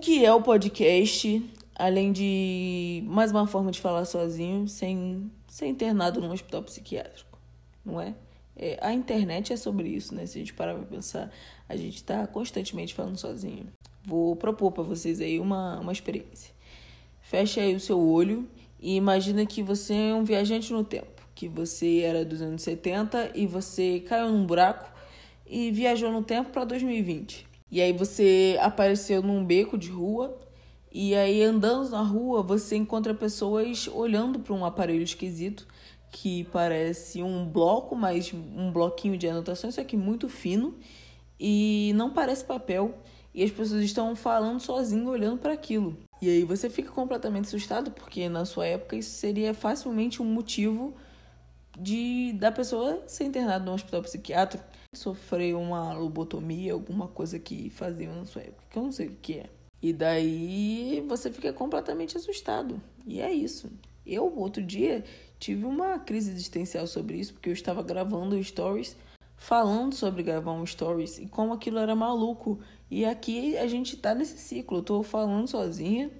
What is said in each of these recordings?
que é o podcast? Além de mais uma forma de falar sozinho, sem ser internado num hospital psiquiátrico, não é? é a internet é sobre isso, né? Se a gente parar pra pensar, a gente tá constantemente falando sozinho. Vou propor para vocês aí uma, uma experiência. Feche aí o seu olho e imagina que você é um viajante no tempo, que você era dos anos 70 e você caiu num buraco e viajou no tempo para 2020. E aí você apareceu num beco de rua e aí andando na rua você encontra pessoas olhando para um aparelho esquisito que parece um bloco, mas um bloquinho de anotações, só que muito fino e não parece papel. E as pessoas estão falando sozinho olhando para aquilo. E aí você fica completamente assustado porque na sua época isso seria facilmente um motivo de da pessoa ser internada no hospital psiquiátrico, sofrer uma lobotomia, alguma coisa que faziam na sua época, que eu não sei o que é. E daí você fica completamente assustado. E é isso. Eu, outro dia, tive uma crise existencial sobre isso, porque eu estava gravando stories, falando sobre gravar um stories e como aquilo era maluco. E aqui a gente tá nesse ciclo. Eu tô falando sozinha,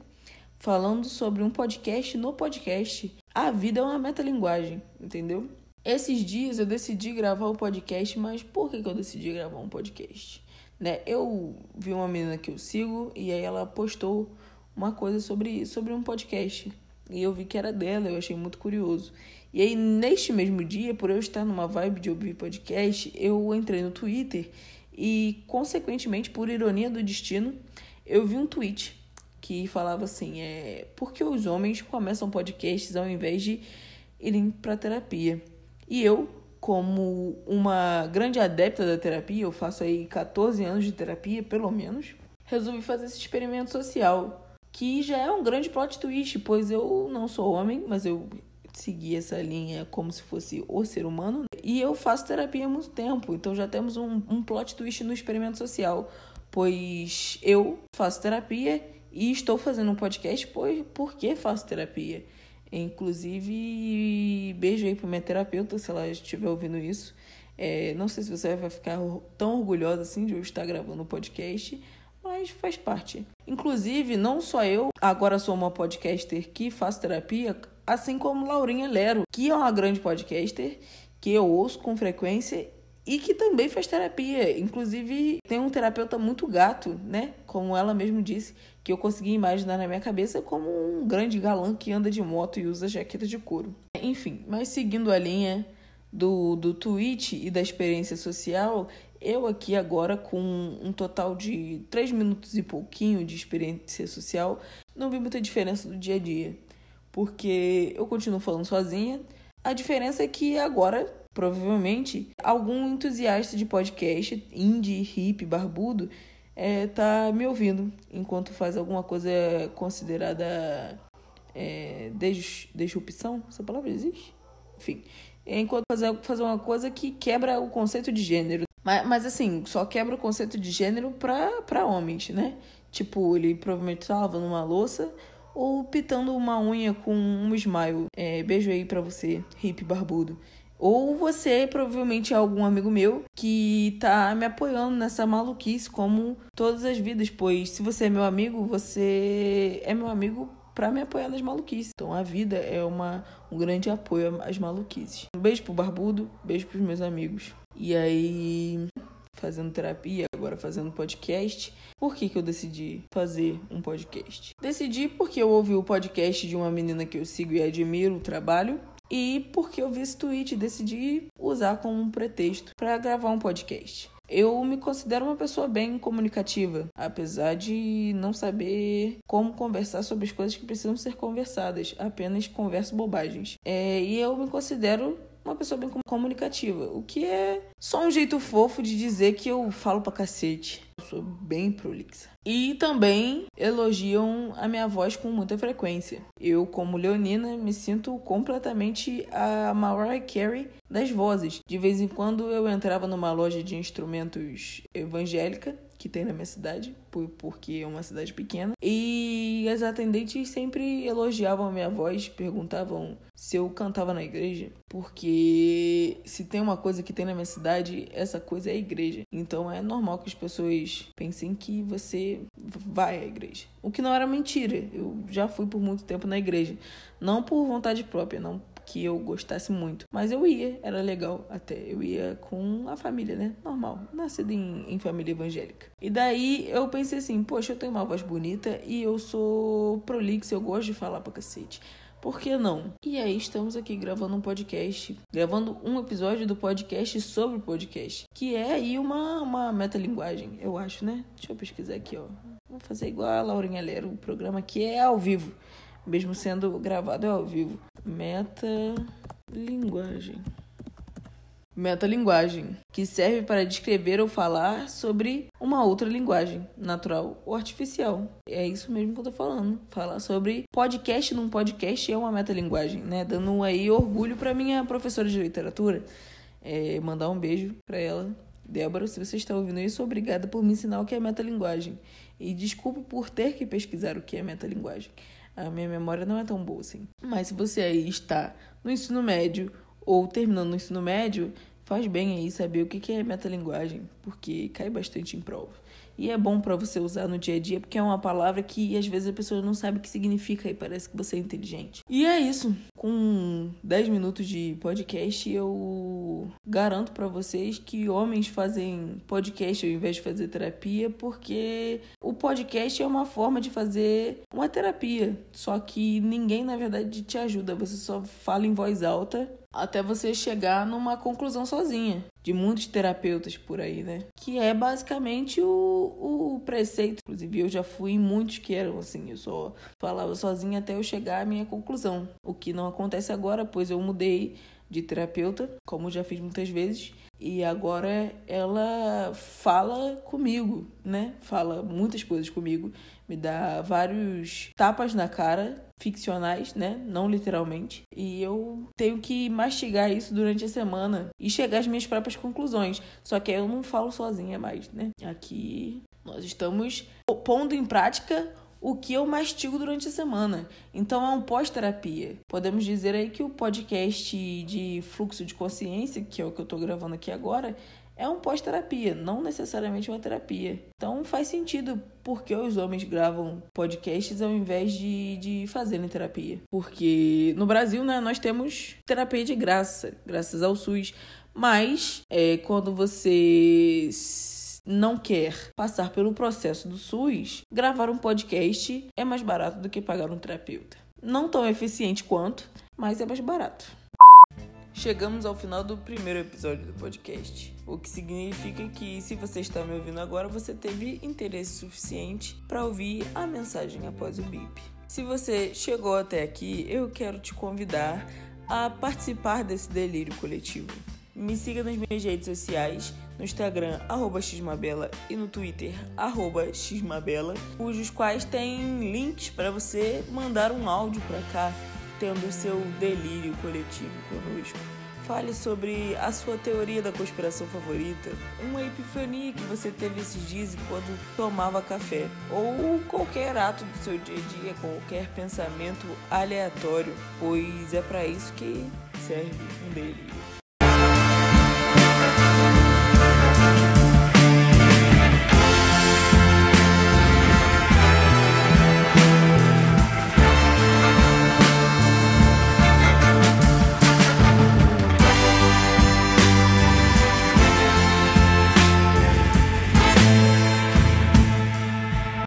falando sobre um podcast no podcast. A vida é uma metalinguagem, entendeu? Esses dias eu decidi gravar o um podcast, mas por que, que eu decidi gravar um podcast? Né? Eu vi uma menina que eu sigo e aí ela postou uma coisa sobre, sobre um podcast. E eu vi que era dela, eu achei muito curioso. E aí, neste mesmo dia, por eu estar numa vibe de ouvir podcast, eu entrei no Twitter e, consequentemente, por ironia do destino, eu vi um tweet que falava assim: é, por que os homens começam podcasts ao invés de irem para terapia? E eu, como uma grande adepta da terapia, eu faço aí 14 anos de terapia, pelo menos, resolvi fazer esse experimento social, que já é um grande plot twist, pois eu não sou homem, mas eu segui essa linha como se fosse o ser humano. E eu faço terapia há muito tempo, então já temos um, um plot twist no experimento social, pois eu faço terapia e estou fazendo um podcast por, porque faço terapia. Inclusive, beijo aí pro minha terapeuta, se ela estiver ouvindo isso. É, não sei se você vai ficar tão orgulhosa assim de eu estar gravando o podcast, mas faz parte. Inclusive, não só eu, agora sou uma podcaster que faço terapia, assim como Laurinha Lero, que é uma grande podcaster que eu ouço com frequência e que também faz terapia. Inclusive, tem um terapeuta muito gato, né? Como ela mesmo disse, que eu consegui imaginar na minha cabeça como um grande galã que anda de moto e usa jaqueta de couro. Enfim, mas seguindo a linha do, do tweet e da experiência social, eu aqui agora com um total de 3 minutos e pouquinho de experiência social, não vi muita diferença do dia a dia. Porque eu continuo falando sozinha. A diferença é que agora provavelmente algum entusiasta de podcast, indie, hip, barbudo, é, tá me ouvindo enquanto faz alguma coisa considerada é, disrupção. Essa palavra existe? Enfim, enquanto fazer, fazer uma coisa que quebra o conceito de gênero. Mas, mas assim, só quebra o conceito de gênero pra, pra homens, né? Tipo, ele provavelmente estava numa louça ou pitando uma unha com um smile. É, beijo aí pra você, hip barbudo. Ou você provavelmente é algum amigo meu que tá me apoiando nessa maluquice, como todas as vidas, pois se você é meu amigo, você é meu amigo para me apoiar nas maluquices. Então a vida é uma, um grande apoio às maluquices. Um beijo pro Barbudo, beijo pros meus amigos. E aí, fazendo terapia, agora fazendo podcast. Por que, que eu decidi fazer um podcast? Decidi porque eu ouvi o podcast de uma menina que eu sigo e admiro o trabalho e porque eu vi esse tweet decidi usar como um pretexto para gravar um podcast. Eu me considero uma pessoa bem comunicativa, apesar de não saber como conversar sobre as coisas que precisam ser conversadas, apenas converso bobagens. É, e eu me considero uma pessoa bem comunicativa, o que é só um jeito fofo de dizer que eu falo pra cacete. Sou bem prolixa. E também elogiam a minha voz com muita frequência. Eu, como leonina, me sinto completamente a Mariah Carey das vozes. De vez em quando eu entrava numa loja de instrumentos evangélica que tem na minha cidade, porque é uma cidade pequena. E as atendentes sempre elogiavam a minha voz, perguntavam se eu cantava na igreja, porque se tem uma coisa que tem na minha cidade, essa coisa é a igreja. Então é normal que as pessoas pensem que você vai à igreja. O que não era mentira. Eu já fui por muito tempo na igreja. Não por vontade própria, não que eu gostasse muito. Mas eu ia, era legal até. Eu ia com a família, né? Normal, nascido em, em família evangélica. E daí eu pensei assim, poxa, eu tenho uma voz bonita e eu sou prolixo, eu gosto de falar pra cacete. Por que não? E aí estamos aqui gravando um podcast, gravando um episódio do podcast sobre o podcast, que é aí uma, uma metalinguagem, eu acho, né? Deixa eu pesquisar aqui, ó. Vou fazer igual a Laurinha Lero, o programa que é ao vivo, mesmo sendo gravado é ao vivo. Metalinguagem metalinguagem, que serve para descrever ou falar sobre uma outra linguagem, natural ou artificial. É isso mesmo que eu tô falando. Falar sobre podcast num podcast é uma metalinguagem, né? Dando aí orgulho para minha professora de literatura. É, mandar um beijo para ela. Débora, se você está ouvindo isso, obrigada por me ensinar o que é metalinguagem. E desculpe por ter que pesquisar o que é metalinguagem. A minha memória não é tão boa assim. Mas se você aí está no ensino médio ou terminando o ensino médio, faz bem aí saber o que é metalinguagem, porque cai bastante em prova. E é bom para você usar no dia a dia, porque é uma palavra que às vezes a pessoa não sabe o que significa e parece que você é inteligente. E é isso. Com 10 minutos de podcast, eu garanto para vocês que homens fazem podcast ao invés de fazer terapia, porque o podcast é uma forma de fazer uma terapia. Só que ninguém, na verdade, te ajuda. Você só fala em voz alta até você chegar numa conclusão sozinha. De muitos terapeutas por aí, né? Que é basicamente o, o preceito. Inclusive, eu já fui em muitos que eram assim. Eu só falava sozinha até eu chegar à minha conclusão. O que não acontece agora, pois eu mudei de terapeuta, como já fiz muitas vezes. E agora ela fala comigo, né? Fala muitas coisas comigo, me dá vários tapas na cara, ficcionais, né? Não literalmente. E eu tenho que mastigar isso durante a semana e chegar às minhas próprias conclusões. Só que eu não falo sozinha mais, né? Aqui nós estamos pondo em prática o que eu mastigo durante a semana. Então é um pós-terapia. Podemos dizer aí que o podcast de fluxo de consciência, que é o que eu estou gravando aqui agora, é um pós-terapia, não necessariamente uma terapia. Então faz sentido porque os homens gravam podcasts ao invés de, de fazerem terapia. Porque no Brasil, né, nós temos terapia de graça, graças ao SUS. Mas é, quando você não quer passar pelo processo do SUS, gravar um podcast é mais barato do que pagar um terapeuta. Não tão eficiente quanto, mas é mais barato. Chegamos ao final do primeiro episódio do podcast, o que significa que se você está me ouvindo agora, você teve interesse suficiente para ouvir a mensagem após o bip. Se você chegou até aqui, eu quero te convidar a participar desse delírio coletivo. Me siga nas minhas redes sociais, no Instagram, arroba xmabela, e no Twitter, arroba xmabela, cujos quais tem links para você mandar um áudio para cá, tendo o seu delírio coletivo conosco. Fale sobre a sua teoria da conspiração favorita, uma epifania que você teve esses dias enquanto tomava café, ou qualquer ato do seu dia a dia, qualquer pensamento aleatório, pois é para isso que serve um delírio.